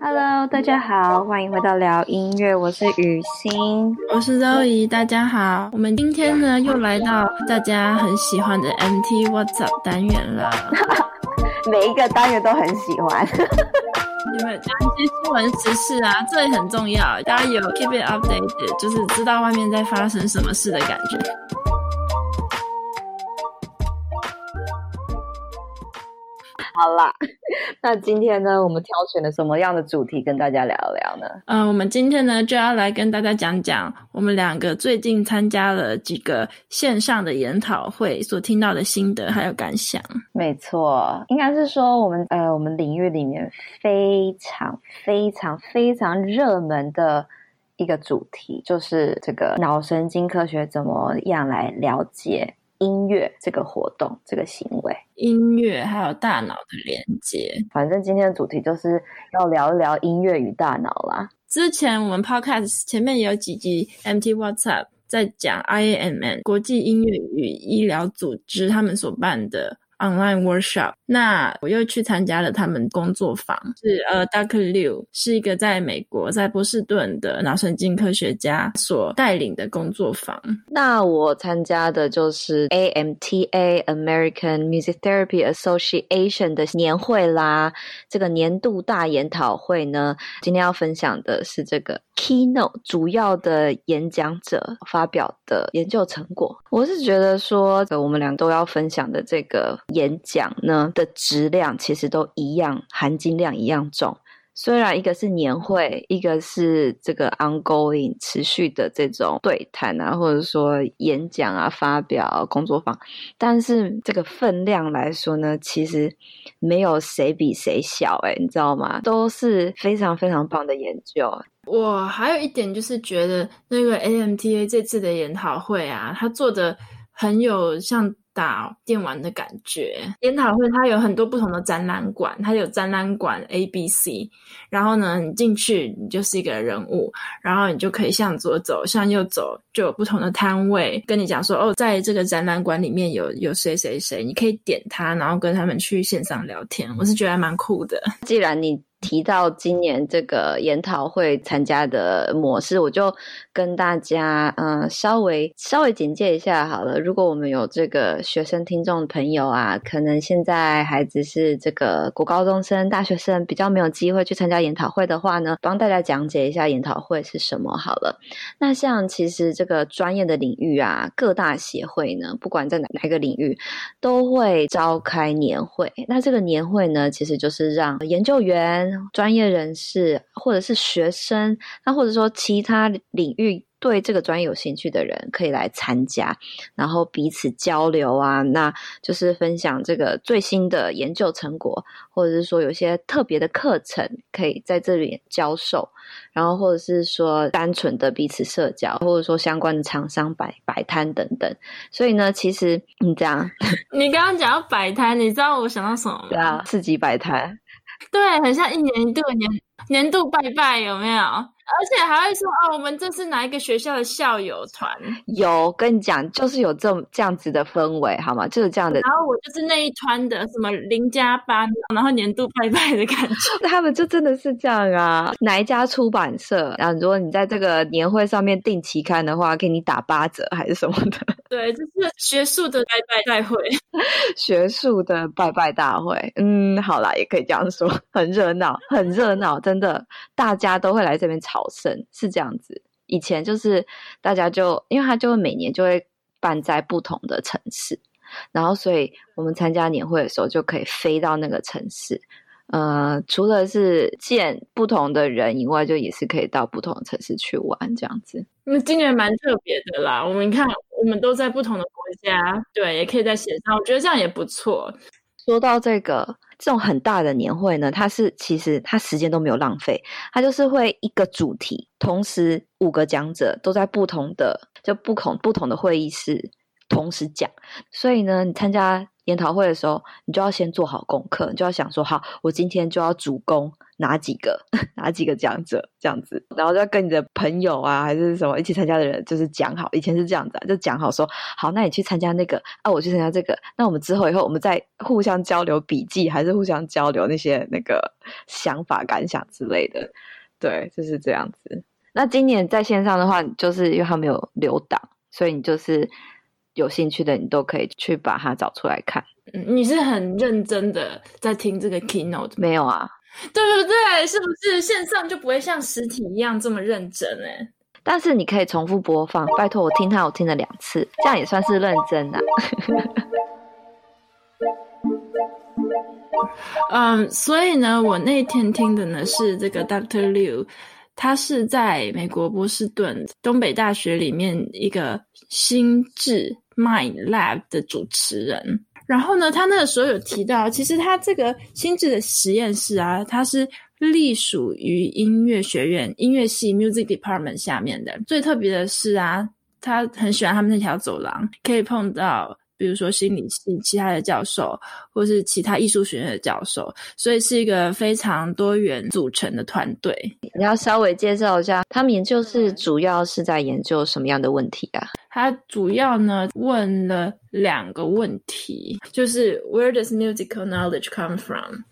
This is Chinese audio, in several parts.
Hello，大家好，欢迎回到聊音乐，我是雨欣，我是周怡，大家好，我们今天呢又来到大家很喜欢的 MT What's Up 单元了，每一个单元都很喜欢，有没有讲一些新闻时事啊？这也很重要，大家有 keep it updated，就是知道外面在发生什么事的感觉。好啦，那今天呢，我们挑选了什么样的主题跟大家聊聊呢？嗯、呃，我们今天呢就要来跟大家讲讲我们两个最近参加了几个线上的研讨会所听到的心得还有感想。没错，应该是说我们呃我们领域里面非常非常非常热门的一个主题，就是这个脑神经科学怎么样来了解。音乐这个活动，这个行为，音乐还有大脑的连接，反正今天的主题就是要聊一聊音乐与大脑啦。之前我们 Podcast 前面也有几集 MT What's Up 在讲 IAMM 国际音乐与医疗组织他们所办的。Online workshop，那我又去参加了他们工作坊，是呃，Dr. Liu 是一个在美国在波士顿的脑神经科学家所带领的工作坊。那我参加的就是 AMTA American Music Therapy Association 的年会啦，这个年度大研讨会呢，今天要分享的是这个 Keynote 主要的演讲者发表的研究成果。我是觉得说，我们俩都要分享的这个。演讲呢的质量其实都一样，含金量一样重。虽然一个是年会，一个是这个 ongoing 持续的这种对谈啊，或者说演讲啊、发表工作坊，但是这个分量来说呢，其实没有谁比谁小诶，你知道吗？都是非常非常棒的研究。我还有一点就是觉得那个 AMTA 这次的研讨会啊，他做的很有像。打电玩的感觉，研讨会它有很多不同的展览馆，它有展览馆 A、B、C，然后呢，你进去你就是一个人物，然后你就可以向左走，向右走，就有不同的摊位跟你讲说，哦，在这个展览馆里面有有谁谁谁，你可以点他，然后跟他们去线上聊天，我是觉得还蛮酷的。既然你提到今年这个研讨会参加的模式，我就跟大家嗯、稍微稍微简介一下好了。如果我们有这个学生听众朋友啊，可能现在孩子是这个国高中生、大学生，比较没有机会去参加研讨会的话呢，帮大家讲解一下研讨会是什么好了。那像其实这个专业的领域啊，各大协会呢，不管在哪哪个领域，都会召开年会。那这个年会呢，其实就是让研究员。专业人士或者是学生，那或者说其他领域对这个专业有兴趣的人可以来参加，然后彼此交流啊，那就是分享这个最新的研究成果，或者是说有些特别的课程可以在这里教授，然后或者是说单纯的彼此社交，或者说相关的厂商摆摆摊等等。所以呢，其实你这样，你刚刚讲到摆摊，你知道我想到什么吗？对啊，刺激摆摊。对，很像一年一度年年度拜拜，有没有？而且还会说哦，我们这是哪一个学校的校友团？有，跟你讲，就是有这这样子的氛围，好吗？就是这样的。然后我就是那一团的什么零加班，然后年度拜拜的感觉。他们就真的是这样啊！哪一家出版社？然后如果你在这个年会上面订期刊的话，给你打八折还是什么的？对，就是学术的拜拜大会，学术的拜拜大会。嗯，好啦，也可以这样说，很热闹，很热闹，真的，大家都会来这边朝圣是这样子，以前就是大家就，因为他就会每年就会办在不同的城市，然后所以我们参加年会的时候就可以飞到那个城市，呃，除了是见不同的人以外，就也是可以到不同的城市去玩这样子。那今年蛮特别的啦，我们看我们都在不同的国家，对，也可以在线上，我觉得这样也不错。说到这个这种很大的年会呢，它是其实它时间都没有浪费，它就是会一个主题，同时五个讲者都在不同的就不同不同的会议室同时讲，所以呢，你参加研讨会的时候，你就要先做好功课，你就要想说，好，我今天就要主攻哪几个 哪几个讲者这样子，然后就要跟你的朋友啊，还是什么一起参加的人，就是讲好，以前是这样子啊，就讲好说，好，那你去参加那个啊，我去参加这个，那我们之后以后我们再互相交流笔记，还是互相交流那些那个想法感想之类的，对，就是这样子。那今年在线上的话，就是因为他没有留档，所以你就是。有兴趣的你都可以去把它找出来看。嗯，你是很认真的在听这个 keynote？没有啊，对不对？是不是线上就不会像实体一样这么认真？哎，但是你可以重复播放。拜托，我听他，我听了两次，这样也算是认真啊。嗯，所以呢，我那天听的呢是这个 Dr. Liu。他是在美国波士顿东北大学里面一个心智 Mind Lab 的主持人。然后呢，他那个时候有提到，其实他这个心智的实验室啊，它是隶属于音乐学院音乐系 Music Department 下面的。最特别的是啊，他很喜欢他们那条走廊，可以碰到。比如说心理系其他的教授，或是其他艺术学院的教授，所以是一个非常多元组成的团队。你要稍微介绍一下，他们研究是主要是在研究什么样的问题啊？他主要呢问了两个问题，就是 Where does musical knowledge come from？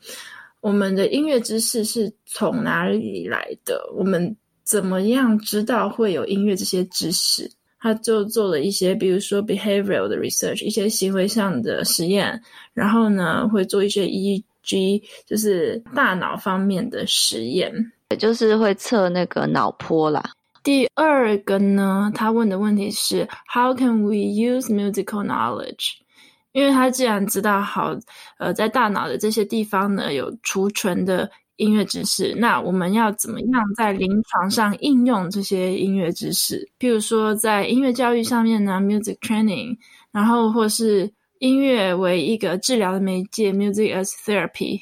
我们的音乐知识是从哪里来的？我们怎么样知道会有音乐这些知识？他就做了一些，比如说 behavioral 的 research，一些行为上的实验，然后呢，会做一些 EEG，就是大脑方面的实验，也就是会测那个脑波啦。第二个呢，他问的问题是 How can we use musical knowledge？因为他既然知道好，呃，在大脑的这些地方呢，有储存的。音乐知识，那我们要怎么样在临床上应用这些音乐知识？譬如说，在音乐教育上面呢，music training，然后或是音乐为一个治疗的媒介，music as therapy。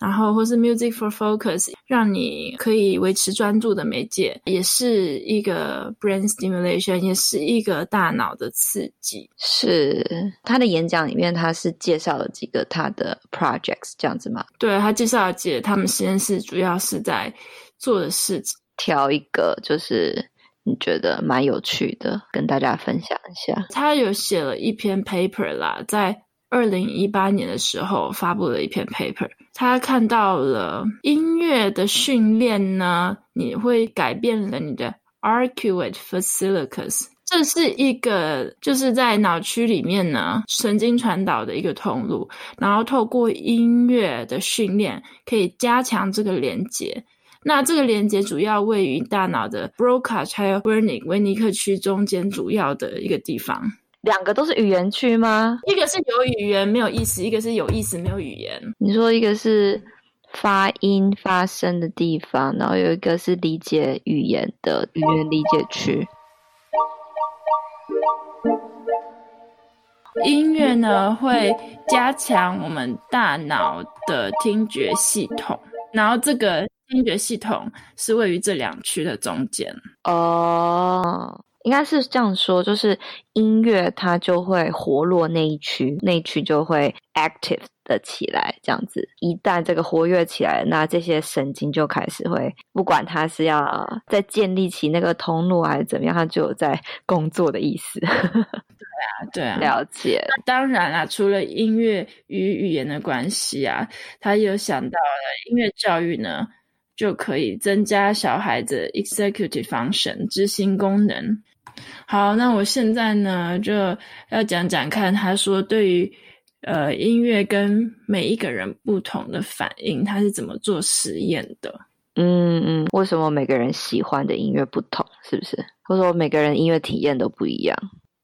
然后，或是 music for focus，让你可以维持专注的媒介，也是一个 brain stimulation，也是一个大脑的刺激。是他的演讲里面，他是介绍了几个他的 projects，这样子吗？对，他介绍了几个他们实验室主要是在做的事情。挑一个就是你觉得蛮有趣的，跟大家分享一下。他有写了一篇 paper 啦，在二零一八年的时候发布了一篇 paper。他看到了音乐的训练呢，你会改变了你的 arcuate fasciculus，这是一个就是在脑区里面呢神经传导的一个通路，然后透过音乐的训练可以加强这个连接。那这个连接主要位于大脑的 Broca 还有 Wernicke 维尼克区中间主要的一个地方。两个都是语言区吗？一个是有语言没有意思，一个是有意思没有语言。你说一个是发音发声的地方，然后有一个是理解语言的语言理解区。音乐呢会加强我们大脑的听觉系统，然后这个听觉系统是位于这两区的中间。哦。应该是这样说，就是音乐它就会活络那一区，那一区就会 active 的起来，这样子。一旦这个活跃起来，那这些神经就开始会，不管它是要再建立起那个通路还是怎么样，它就有在工作的意思。对啊，对啊，了解。当然啦，除了音乐与语言的关系啊，他有想到了音乐教育呢，就可以增加小孩子 executive function 执行功能。好，那我现在呢就要讲讲看，他说对于呃音乐跟每一个人不同的反应，他是怎么做实验的？嗯嗯，为什么每个人喜欢的音乐不同？是不是？或者说每个人音乐体验都不一样？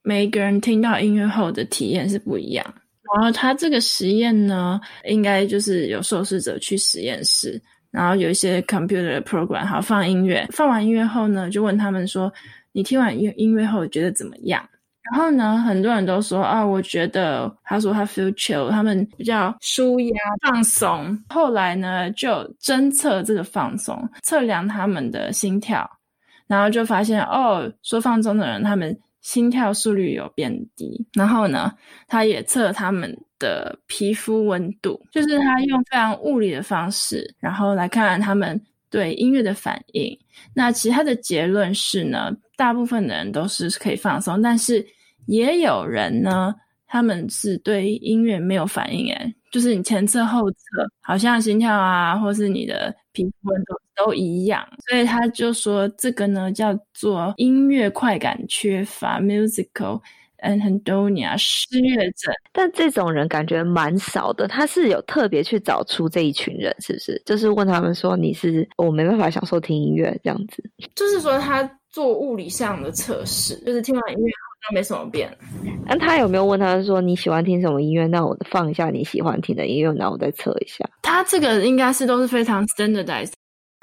每一个人听到音乐后的体验是不一样。然后他这个实验呢，应该就是有受试者去实验室，然后有一些 computer program，好放音乐，放完音乐后呢，就问他们说。你听完音音乐后觉得怎么样？然后呢，很多人都说啊，我觉得他说他 feel chill，他们比较舒压放松。后来呢，就侦测这个放松，测量他们的心跳，然后就发现哦，说放松的人，他们心跳速率有变低。然后呢，他也测他们的皮肤温度，就是他用非常物理的方式，然后来看看他们对音乐的反应。那其他的结论是呢，大部分的人都是可以放松，但是也有人呢，他们是对音乐没有反应，诶，就是你前侧后侧好像心跳啊，或是你的皮肤温度都一样，所以他就说这个呢叫做音乐快感缺乏 （musical）。Anhedonia 失乐症，但这种人感觉蛮少的。他是有特别去找出这一群人，是不是？就是问他们说：“你是我没办法享受听音乐这样子。”就是说他做物理上的测试，就是听完音乐好像没什么变。那他有没有问他说：“你喜欢听什么音乐？那我放一下你喜欢听的音乐，然后我再测一下。”他这个应该是都是非常 standardized，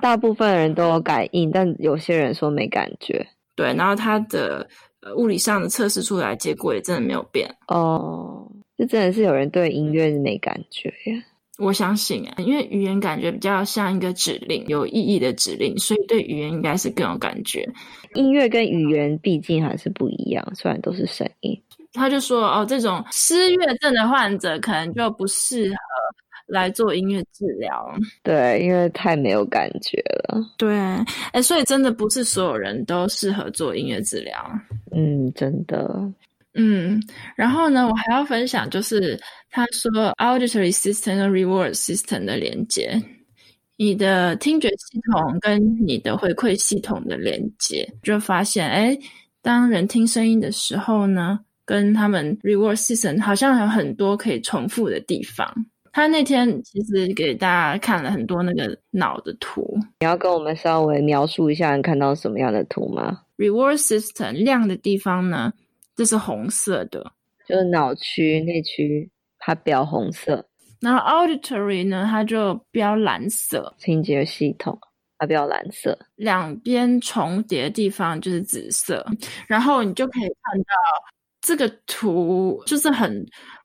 大部分人都有感应，但有些人说没感觉。对，然后他的。呃，物理上的测试出来，结果也真的没有变哦。这真的是有人对音乐没感觉呀？我相信啊，因为语言感觉比较像一个指令，有意义的指令，所以对语言应该是更有感觉。音乐跟语言毕竟还是不一样，虽然都是声音。他就说哦，这种失乐症的患者可能就不适合。来做音乐治疗，对，因为太没有感觉了。对，哎，所以真的不是所有人都适合做音乐治疗。嗯，真的。嗯，然后呢，我还要分享，就是他说 auditory system 和 reward system 的连接，你的听觉系统跟你的回馈系统的连接，就发现，哎，当人听声音的时候呢，跟他们 reward system 好像有很多可以重复的地方。他那天其实给大家看了很多那个脑的图，你要跟我们稍微描述一下你看到什么样的图吗？Reward system 亮的地方呢，这是红色的，就是脑区内区，它标红色。然后 Auditory 呢，它就标蓝色，听觉系统它标蓝色，两边重叠的地方就是紫色。然后你就可以看到这个图就是很。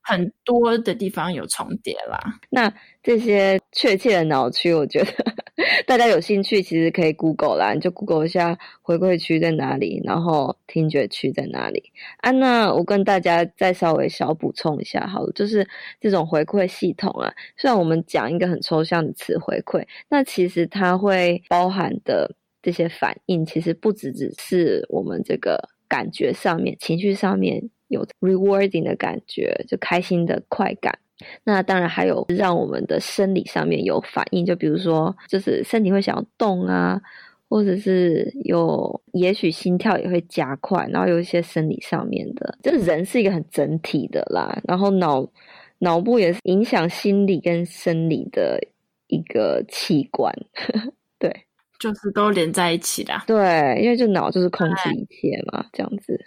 很多的地方有重叠啦。那这些确切的脑区，我觉得 大家有兴趣，其实可以 Google 啦，你就 Google 一下回馈区在哪里，然后听觉区在哪里。啊，那我跟大家再稍微小补充一下，好了，就是这种回馈系统啊，虽然我们讲一个很抽象的词回馈，那其实它会包含的这些反应，其实不只只是我们这个感觉上面、情绪上面。有 rewarding 的感觉，就开心的快感。那当然还有让我们的生理上面有反应，就比如说，就是身体会想要动啊，或者是有，也许心跳也会加快，然后有一些生理上面的。这人是一个很整体的啦，然后脑脑部也是影响心理跟生理的一个器官，对，就是都连在一起的。对，因为就脑就是控制一切嘛，这样子。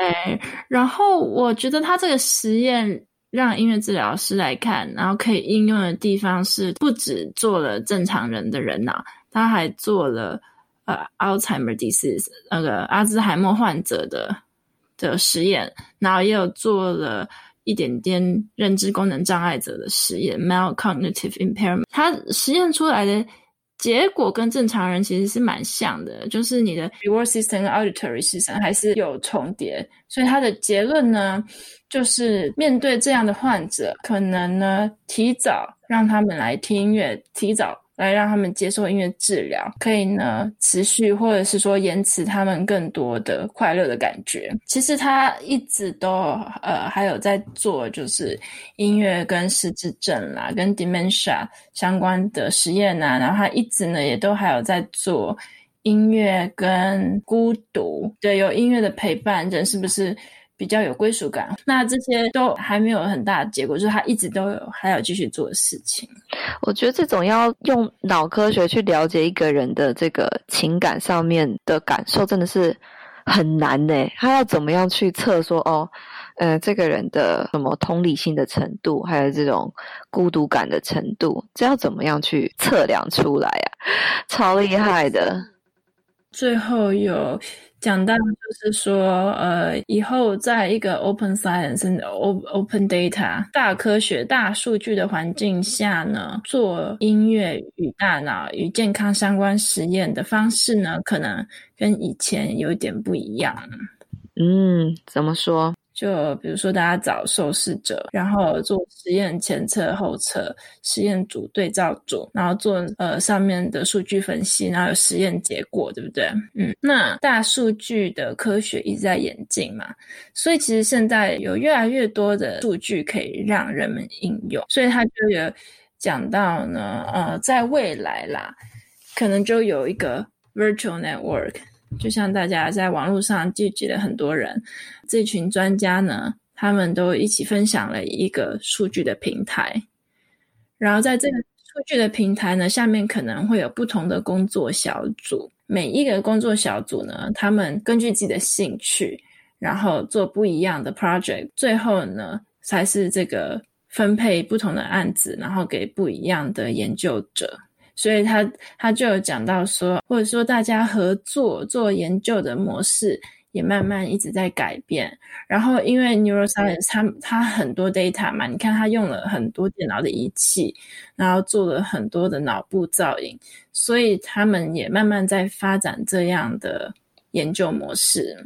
对，然后我觉得他这个实验让音乐治疗师来看，然后可以应用的地方是不止做了正常人的人脑，他还做了呃 Alzheimer disease 那个阿兹海默患者的的实验，然后也有做了一点点认知功能障碍者的实验 mild cognitive impairment，他实验出来的。结果跟正常人其实是蛮像的，就是你的 reward system 和 auditory system 还是有重叠，所以他的结论呢，就是面对这样的患者，可能呢提早让他们来听音乐，提早。来让他们接受音乐治疗，可以呢持续或者是说延迟他们更多的快乐的感觉。其实他一直都呃还有在做，就是音乐跟失智症啦，跟 dementia 相关的实验呐。然后他一直呢也都还有在做音乐跟孤独，对，有音乐的陪伴，人是不是？比较有归属感，那这些都还没有很大的结果，就是他一直都有还要继续做的事情。我觉得这种要用脑科学去了解一个人的这个情感上面的感受，真的是很难呢。他要怎么样去测说哦，呃，这个人的什么同理心的程度，还有这种孤独感的程度，这要怎么样去测量出来呀？超厉害的。最后有。讲到就是说，呃，以后在一个 open science and、open data 大科学、大数据的环境下呢，做音乐与大脑与健康相关实验的方式呢，可能跟以前有点不一样。嗯，怎么说？就比如说大家找受试者，然后做实验前测后测，实验组对照组，然后做呃上面的数据分析，然后有实验结果，对不对？嗯，那大数据的科学一直在演进嘛，所以其实现在有越来越多的数据可以让人们应用，所以他就有讲到呢，呃，在未来啦，可能就有一个 virtual network。就像大家在网络上聚集了很多人，这群专家呢，他们都一起分享了一个数据的平台，然后在这个数据的平台呢，下面可能会有不同的工作小组，每一个工作小组呢，他们根据自己的兴趣，然后做不一样的 project，最后呢，才是这个分配不同的案子，然后给不一样的研究者。所以他他就有讲到说，或者说大家合作做研究的模式也慢慢一直在改变。然后因为 neuroscience 它它很多 data 嘛，你看他用了很多电脑的仪器，然后做了很多的脑部造影，所以他们也慢慢在发展这样的研究模式。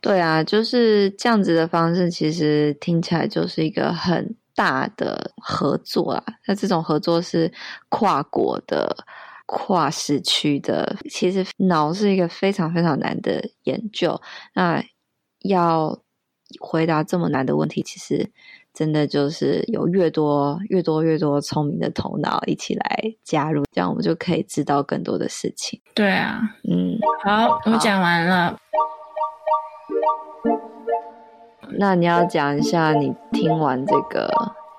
对啊，就是这样子的方式，其实听起来就是一个很。大的合作啊，那这种合作是跨国的、跨时区的。其实脑是一个非常非常难的研究，那要回答这么难的问题，其实真的就是有越多、越多、越多聪明的头脑一起来加入，这样我们就可以知道更多的事情。对啊，嗯，好，我讲完了。那你要讲一下你听完这个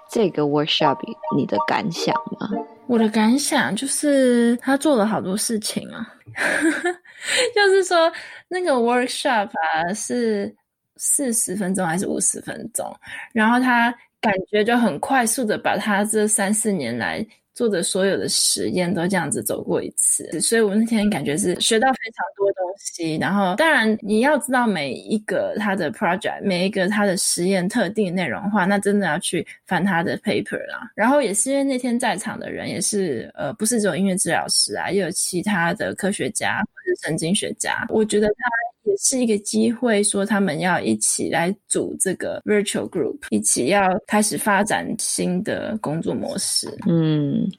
这个 workshop 你的感想吗？我的感想就是他做了好多事情啊，就是说那个 workshop 啊是四十分钟还是五十分钟，然后他感觉就很快速的把他这三四年来。做的所有的实验都这样子走过一次，所以我那天感觉是学到非常多东西。然后，当然你要知道每一个他的 project，每一个他的实验特定内容的话，那真的要去翻他的 paper 啦。然后也是因为那天在场的人也是呃，不是只有音乐治疗师啊，也有其他的科学家或者神经学家。我觉得他。也是一个机会，说他们要一起来组这个 virtual group，一起要开始发展新的工作模式。嗯，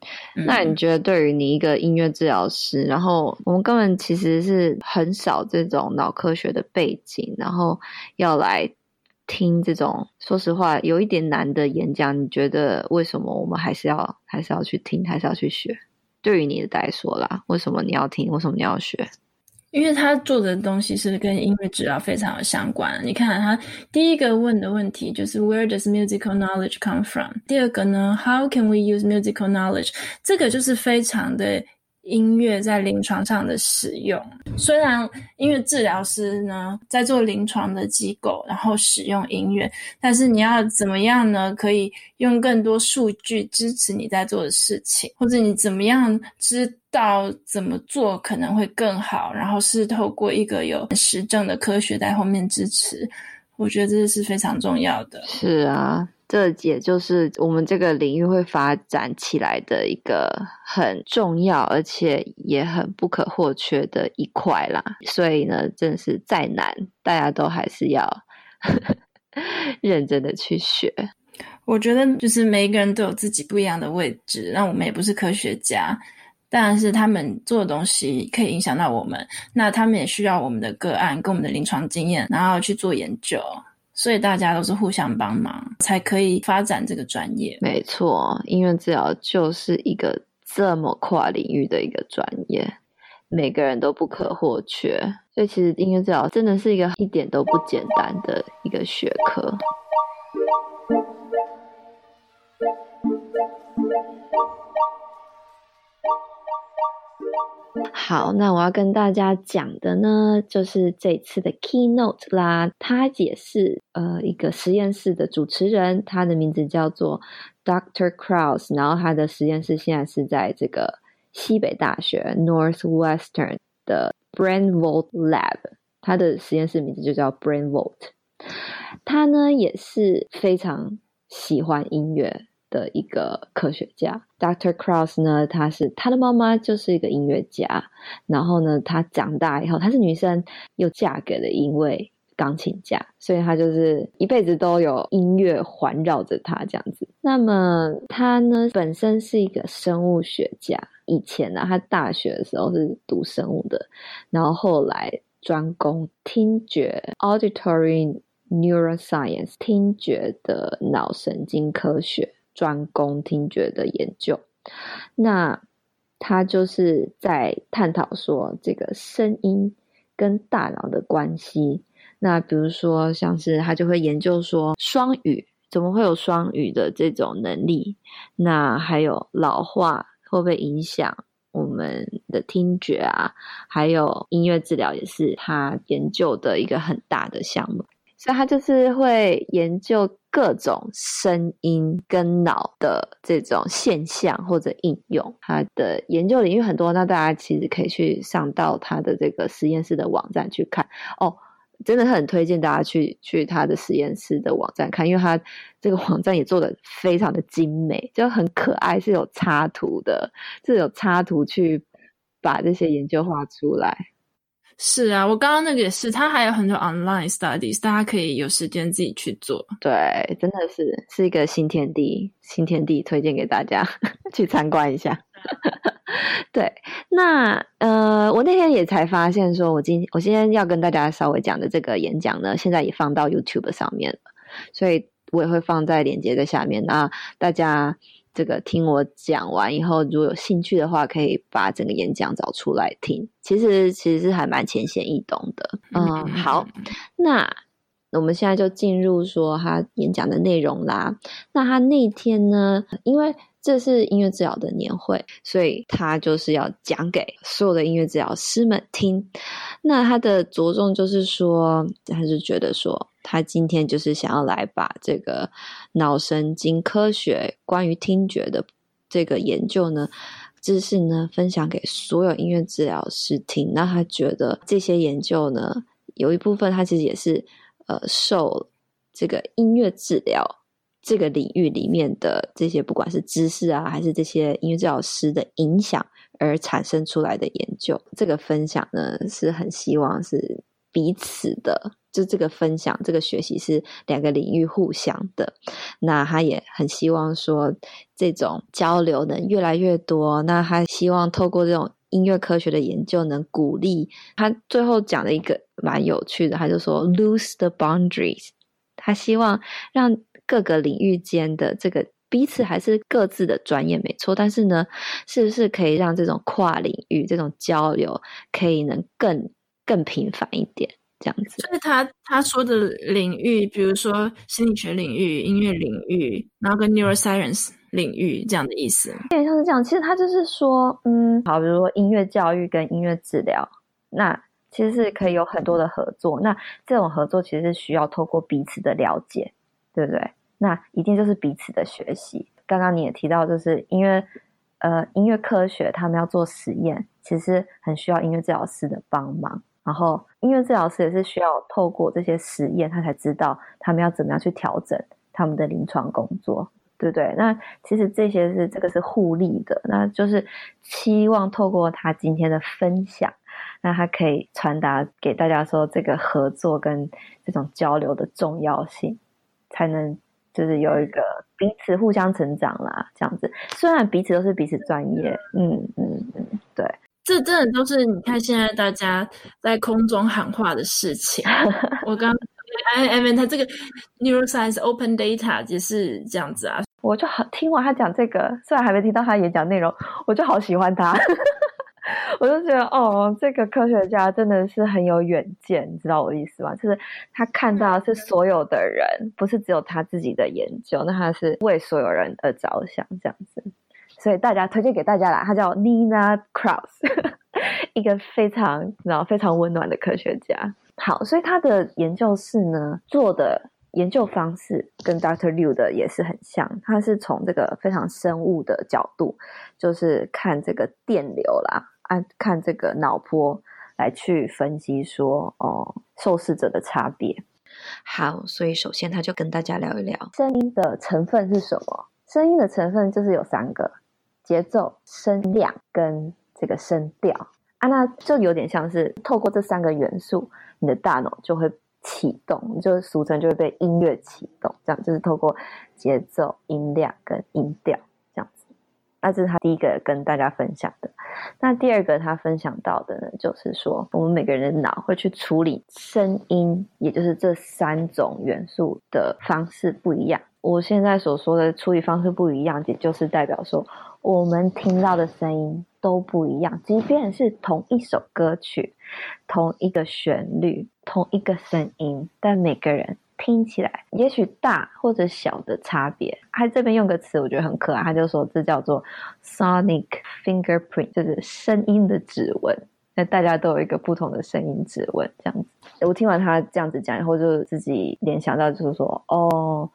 那你觉得对于你一个音乐治疗师，然后我们根本其实是很少这种脑科学的背景，然后要来听这种说实话有一点难的演讲，你觉得为什么我们还是要还是要去听，还是要去学？对于你的来说啦，为什么你要听？为什么你要学？因为他做的东西是跟音乐治疗非常有相关。你看他第一个问的问题就是 Where does musical knowledge come from？第二个呢，How can we use musical knowledge？这个就是非常的。音乐在临床上的使用，虽然音乐治疗师呢在做临床的机构，然后使用音乐，但是你要怎么样呢？可以用更多数据支持你在做的事情，或者你怎么样知道怎么做可能会更好，然后是透过一个有实证的科学在后面支持，我觉得这是非常重要的。是啊。这也就是我们这个领域会发展起来的一个很重要，而且也很不可或缺的一块啦。所以呢，真是再难，大家都还是要呵 呵认真的去学。我觉得，就是每一个人都有自己不一样的位置。那我们也不是科学家，但是他们做的东西可以影响到我们。那他们也需要我们的个案跟我们的临床经验，然后去做研究。所以大家都是互相帮忙，才可以发展这个专业。没错，音乐治疗就是一个这么跨领域的一个专业，每个人都不可或缺。所以其实音乐治疗真的是一个一点都不简单的一个学科。好，那我要跟大家讲的呢，就是这次的 keynote 啦。他也是呃一个实验室的主持人，他的名字叫做 Dr. Kraus，然后他的实验室现在是在这个西北大学 Northwestern 的 Brain Vault Lab，他的实验室名字就叫 Brain Vault。他呢也是非常喜欢音乐。的一个科学家，Dr. Kraus 呢，他是他的妈妈就是一个音乐家，然后呢，他长大以后，她是女生，又嫁给了一位钢琴家，所以他就是一辈子都有音乐环绕着他这样子。那么他呢，本身是一个生物学家，以前呢，他大学的时候是读生物的，然后后来专攻听觉 （auditory neuroscience），听觉的脑神经科学，专攻听觉的研究。那他就是在探讨说，这个声音跟大脑的关系。那比如说，像是他就会研究说，双语怎么会有双语的这种能力？那还有老化会不会影响我们的听觉啊？还有音乐治疗也是他研究的一个很大的项目。所以他就是会研究各种声音跟脑的这种现象或者应用，他的研究领域很多。那大家其实可以去上到他的这个实验室的网站去看哦。真的很推荐大家去去他的实验室的网站看，因为他这个网站也做的非常的精美，就很可爱，是有插图的，是有插图去把这些研究画出来。是啊，我刚刚那个也是，他还有很多 online studies，大家可以有时间自己去做。对，真的是是一个新天地，新天地推荐给大家 去参观一下。对，那呃，我那天也才发现，说我今我今天要跟大家稍微讲的这个演讲呢，现在也放到 YouTube 上面了，所以我也会放在链接在下面。那大家这个听我讲完以后，如果有兴趣的话，可以把整个演讲找出来听。其实其实是还蛮浅显易懂的。嗯，好，那我们现在就进入说他演讲的内容啦。那他那天呢，因为这是音乐治疗的年会，所以他就是要讲给所有的音乐治疗师们听。那他的着重就是说，他是觉得说，他今天就是想要来把这个脑神经科学关于听觉的这个研究呢，知识呢，分享给所有音乐治疗师听。那他觉得这些研究呢，有一部分他其实也是呃受这个音乐治疗。这个领域里面的这些，不管是知识啊，还是这些音乐治疗师的影响而产生出来的研究，这个分享呢，是很希望是彼此的，就这个分享，这个学习是两个领域互相的。那他也很希望说，这种交流能越来越多。那他希望透过这种音乐科学的研究，能鼓励他。最后讲了一个蛮有趣的，他就说：“Lose the boundaries。”他希望让。各个领域间的这个彼此还是各自的专业没错，但是呢，是不是可以让这种跨领域这种交流可以能更更频繁一点这样子？就是他他说的领域，比如说心理学领域、音乐领域，然后跟 neuroscience 领域这样的意思。对，像是这样。其实他就是说，嗯，好，比如说音乐教育跟音乐治疗，那其实是可以有很多的合作。那这种合作其实是需要透过彼此的了解。对不对？那一定就是彼此的学习。刚刚你也提到，就是因为呃，音乐科学他们要做实验，其实很需要音乐治疗师的帮忙。然后，音乐治疗师也是需要透过这些实验，他才知道他们要怎么样去调整他们的临床工作，对不对？那其实这些是这个是互利的，那就是期望透过他今天的分享。那他可以传达给大家说，这个合作跟这种交流的重要性，才能就是有一个彼此互相成长啦，这样子。虽然彼此都是彼此专业，嗯嗯嗯，对，这真的都是你看现在大家在空中喊话的事情。我刚哎哎，他这个 neuroscience open data 也是这样子啊。我就好听完他讲这个，虽然还没听到他演讲内容，我就好喜欢他。我就觉得哦，这个科学家真的是很有远见，你知道我的意思吗？就是他看到是所有的人，不是只有他自己的研究，那他是为所有人而着想这样子。所以大家推荐给大家啦，他叫 Nina Kraus，一个非常然后非常温暖的科学家。好，所以他的研究室呢，做的研究方式跟 Dr. Liu 的也是很像，他是从这个非常生物的角度，就是看这个电流啦。按看这个脑波来去分析说，哦，受试者的差别。好，所以首先他就跟大家聊一聊声音的成分是什么。声音的成分就是有三个：节奏、声量跟这个声调啊。那就有点像是透过这三个元素，你的大脑就会启动，就俗称就会被音乐启动，这样就是透过节奏、音量跟音调这样子。那这是他第一个跟大家分享的。那第二个他分享到的呢，就是说我们每个人的脑会去处理声音，也就是这三种元素的方式不一样。我现在所说的处理方式不一样，也就是代表说我们听到的声音都不一样，即便是同一首歌曲。同一个旋律，同一个声音，但每个人听起来也许大或者小的差别。他这边用个词，我觉得很可爱，他就说这叫做 sonic fingerprint，就是声音的指纹。那大家都有一个不同的声音指纹，这样子。我听完他这样子讲以后，就自己联想到，就是说，哦。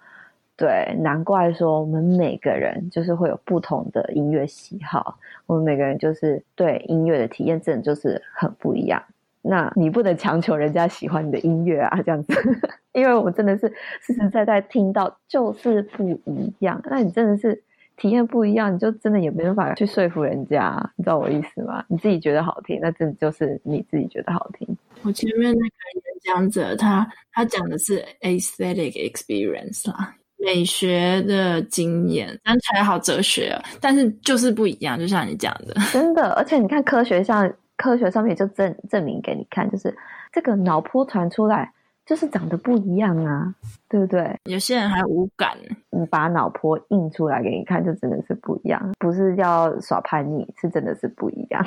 对，难怪说我们每个人就是会有不同的音乐喜好，我们每个人就是对音乐的体验真的就是很不一样。那你不能强求人家喜欢你的音乐啊，这样子，因为我们真的是实实在在听到就是不一样。那你真的是体验不一样，你就真的也没办法去说服人家，你知道我意思吗？你自己觉得好听，那真的就是你自己觉得好听。我前面那个演讲者，他他讲的是 aesthetic experience 啦。美学的经验，讲起来好哲学啊，但是就是不一样，就像你讲的，真的。而且你看科学上，科学上面就证证明给你看，就是这个脑波传出来就是长得不一样啊，对不对？有些人还无感，你把脑波印出来给你看，就真的是不一样，不是要耍叛逆，是真的是不一样。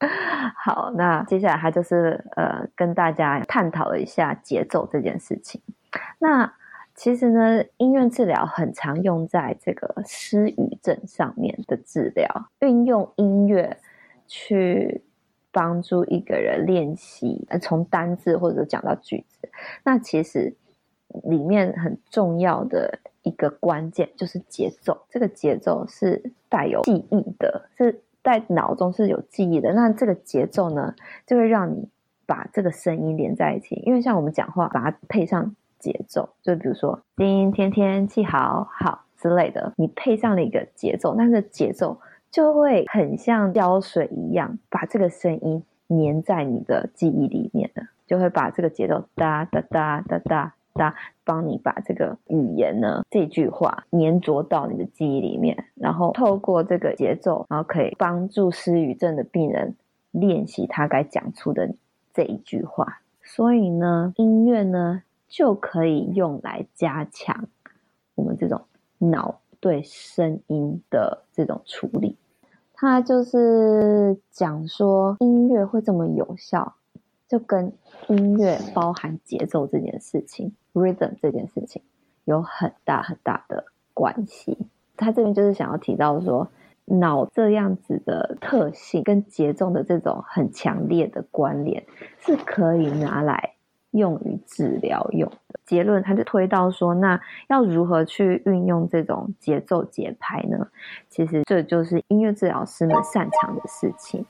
好，那接下来他就是呃跟大家探讨了一下节奏这件事情，那。其实呢，音乐治疗很常用在这个失语症上面的治疗，运用音乐去帮助一个人练习，从单字或者讲到句子。那其实里面很重要的一个关键就是节奏，这个节奏是带有记忆的，是在脑中是有记忆的。那这个节奏呢，就会让你把这个声音连在一起，因为像我们讲话，把它配上。节奏，就比如说今天天气好好之类的，你配上了一个节奏，那个节奏就会很像胶水一样，把这个声音粘在你的记忆里面了，就会把这个节奏哒哒哒哒哒哒，帮你把这个语言呢，这句话粘着到你的记忆里面，然后透过这个节奏，然后可以帮助失语症的病人练习他该讲出的这一句话。所以呢，音乐呢。就可以用来加强我们这种脑对声音的这种处理。他就是讲说，音乐会这么有效，就跟音乐包含节奏这件事情 （rhythm） 这件事情有很大很大的关系。他这边就是想要提到说，脑这样子的特性跟节奏的这种很强烈的关联，是可以拿来。用于治疗用的结论，他就推到说，那要如何去运用这种节奏节拍呢？其实这就是音乐治疗师们擅长的事情。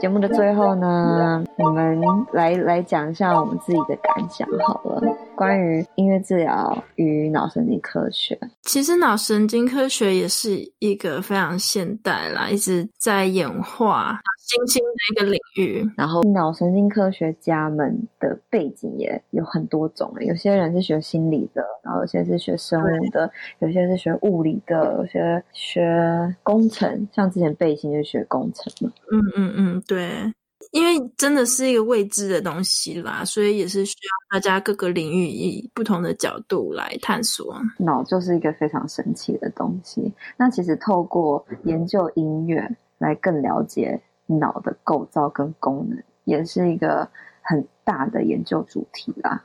节目的最后呢，我们来来讲一下我们自己的感想好了。关于音乐治疗与脑神经科学，其实脑神经科学也是一个非常现代啦，一直在演化。新兴的一个领域，然后脑神经科学家们的背景也有很多种，有些人是学心理的，然后有些是学生物的，有些是学物理的，有些学工程，像之前背心就学工程嘛。嗯嗯嗯，对，因为真的是一个未知的东西啦，所以也是需要大家各个领域以不同的角度来探索。脑就是一个非常神奇的东西，那其实透过研究音乐来更了解。脑的构造跟功能也是一个很大的研究主题啦。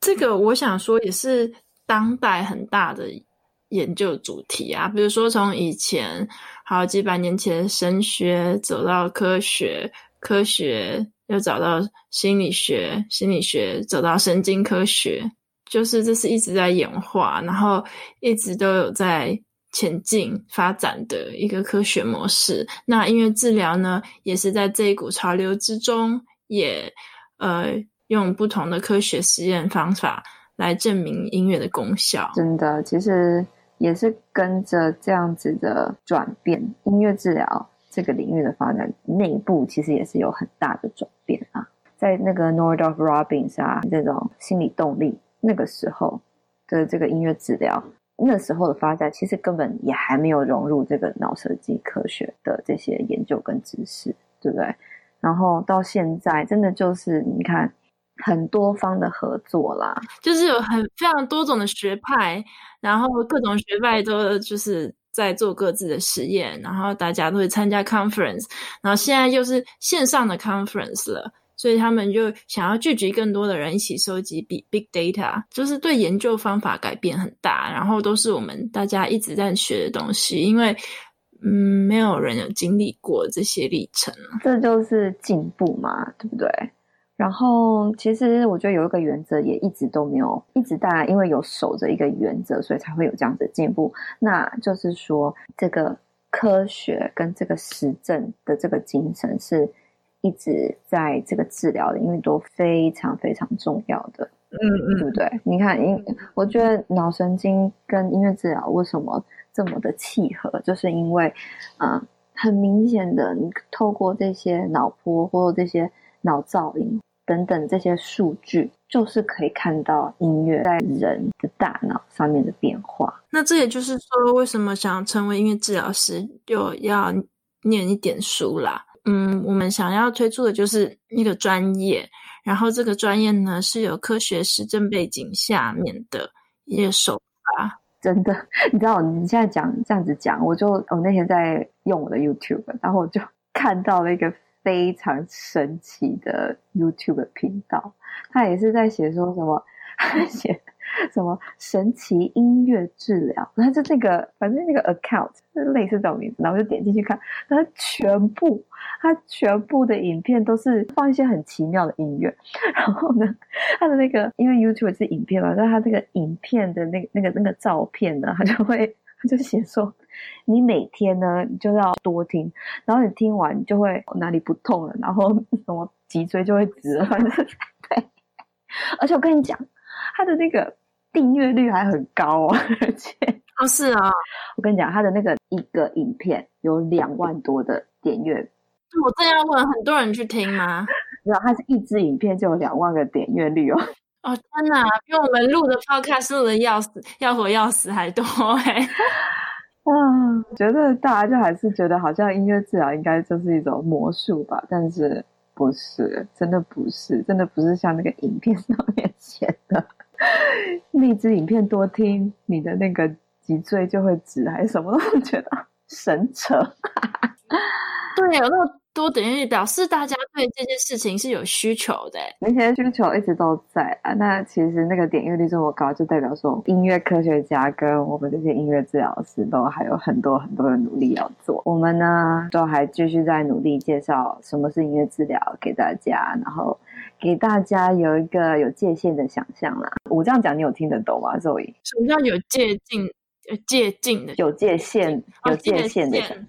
这个我想说也是当代很大的研究主题啊。比如说从以前好几百年前神学走到科学，科学又找到心理学，心理学走到神经科学，就是这是一直在演化，然后一直都有在。前进发展的一个科学模式，那音乐治疗呢，也是在这一股潮流之中，也呃用不同的科学实验方法来证明音乐的功效。真的，其实也是跟着这样子的转变，音乐治疗这个领域的发展，内部其实也是有很大的转变啊。在那个 Northrop Robbins 啊，这种心理动力那个时候的这个音乐治疗，那时候的发展其实根本也还没有融入这个脑神经科学的这些研究跟知识，对不对？然后到现在，真的就是你看很多方的合作啦，就是有很非常多种的学派，然后各种学派都就是在做各自的实验，然后大家都会参加 conference，然后现在又是线上的 conference 了。所以他们就想要聚集更多的人一起收集 big big data，就是对研究方法改变很大，然后都是我们大家一直在学的东西，因为嗯，没有人有经历过这些历程，这就是进步嘛，对不对？然后其实我觉得有一个原则也一直都没有，一直大家因为有守着一个原则，所以才会有这样子的进步，那就是说这个科学跟这个实证的这个精神是。一直在这个治疗的，因为都非常非常重要的，嗯嗯，对不对？你看，因我觉得脑神经跟音乐治疗为什么这么的契合，就是因为，嗯、呃，很明显的，你透过这些脑波或者这些脑噪音等等这些数据，就是可以看到音乐在人的大脑上面的变化。那这也就是说，为什么想要成为音乐治疗师，就要念一点书啦。嗯，我们想要推出的就是一个专业，然后这个专业呢是有科学实证背景下面的一个手法。真的，你知道，你现在讲这样子讲，我就我那天在用我的 YouTube，然后我就 看到了一个非常神奇的 YouTube 频道，他也是在写说什么，写。什么神奇音乐治疗？然后就那个，反正那个 account 就类似这种名字，然后我就点进去看，然后全部，它全部的影片都是放一些很奇妙的音乐。然后呢，它的那个，因为 YouTube 是影片嘛，但它这个影片的那个、那个那个照片呢，它就会，它就写说，你每天呢，你就要多听，然后你听完你就会哪里不痛了，然后什么脊椎就会直了，反正 对。而且我跟你讲，他的那个。订阅率还很高哦，而且哦是啊，我跟你讲，他的那个一个影片有两万多的点阅。我正要问，很多人去听吗？然后他是一支影片就有两万个点阅率哦。哦天哪，比我们录的 podcast 录的要死要活要死还多哎。啊，觉得大家就还是觉得好像音乐治疗应该就是一种魔术吧，但是不是，真的不是，真的不是像那个影片上面写的。那支影片多听，你的那个脊椎就会直，还是什么？我觉得神扯。对，有那么多点阅率，表示大家对这件事情是有需求的。那些需求一直都在啊。那其实那个点阅率这么高，就代表说音乐科学家跟我们这些音乐治疗师都还有很多很多的努力要做。我们呢，都还继续在努力介绍什么是音乐治疗给大家，然后。给大家有一个有界限的想象啦。我这样讲，你有听得懂吗？Zoe，什么叫有界定？有界定的，有界限，有界限的想象。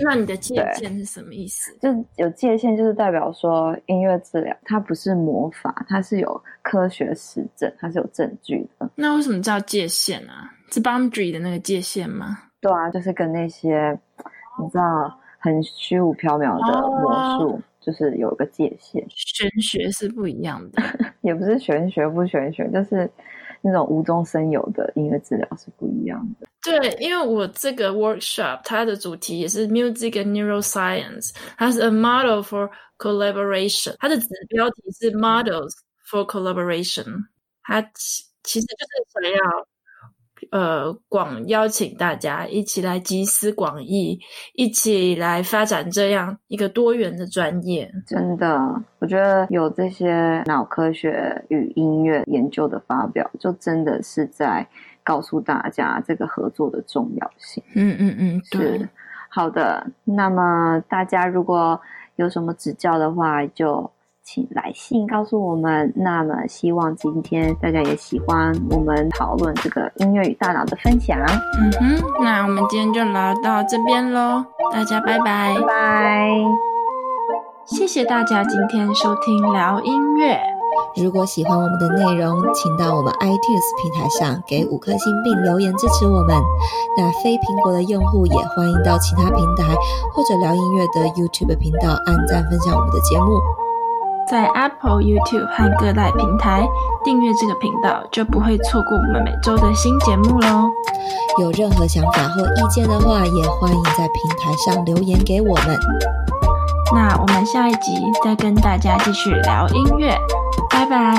那你的界限是什么意思？就有界限，就是代表说音乐治疗它不是魔法，它是有科学实证，它是有证据的。那为什么叫界限啊？是 boundary 的那个界限吗？对啊，就是跟那些你知道很虚无缥缈的魔术。Oh. 就是有一个界限，玄学是不一样的，也不是玄学不玄学，就是那种无中生有的音乐治疗是不一样的。对，因为我这个 workshop 它的主题也是 music and neuroscience，它是 a model for collaboration，它的子标题是 models for collaboration，它其其实就是想要。呃，广邀请大家一起来集思广益，一起来发展这样一个多元的专业。真的，我觉得有这些脑科学与音乐研究的发表，就真的是在告诉大家这个合作的重要性。嗯嗯嗯，对。是，好的。那么大家如果有什么指教的话，就。请来信告诉我们。那么，希望今天大家也喜欢我们讨论这个音乐与大脑的分享。嗯哼，那我们今天就聊到这边喽，大家拜拜，拜拜。谢谢大家今天收听聊音乐。如果喜欢我们的内容，请到我们 iTunes 平台上给五颗星并留言支持我们。那非苹果的用户也欢迎到其他平台或者聊音乐的 YouTube 频道按赞分享我们的节目。在 Apple、YouTube 和各大平台订阅这个频道，就不会错过我们每周的新节目喽。有任何想法或意见的话，也欢迎在平台上留言给我们。那我们下一集再跟大家继续聊音乐，拜拜。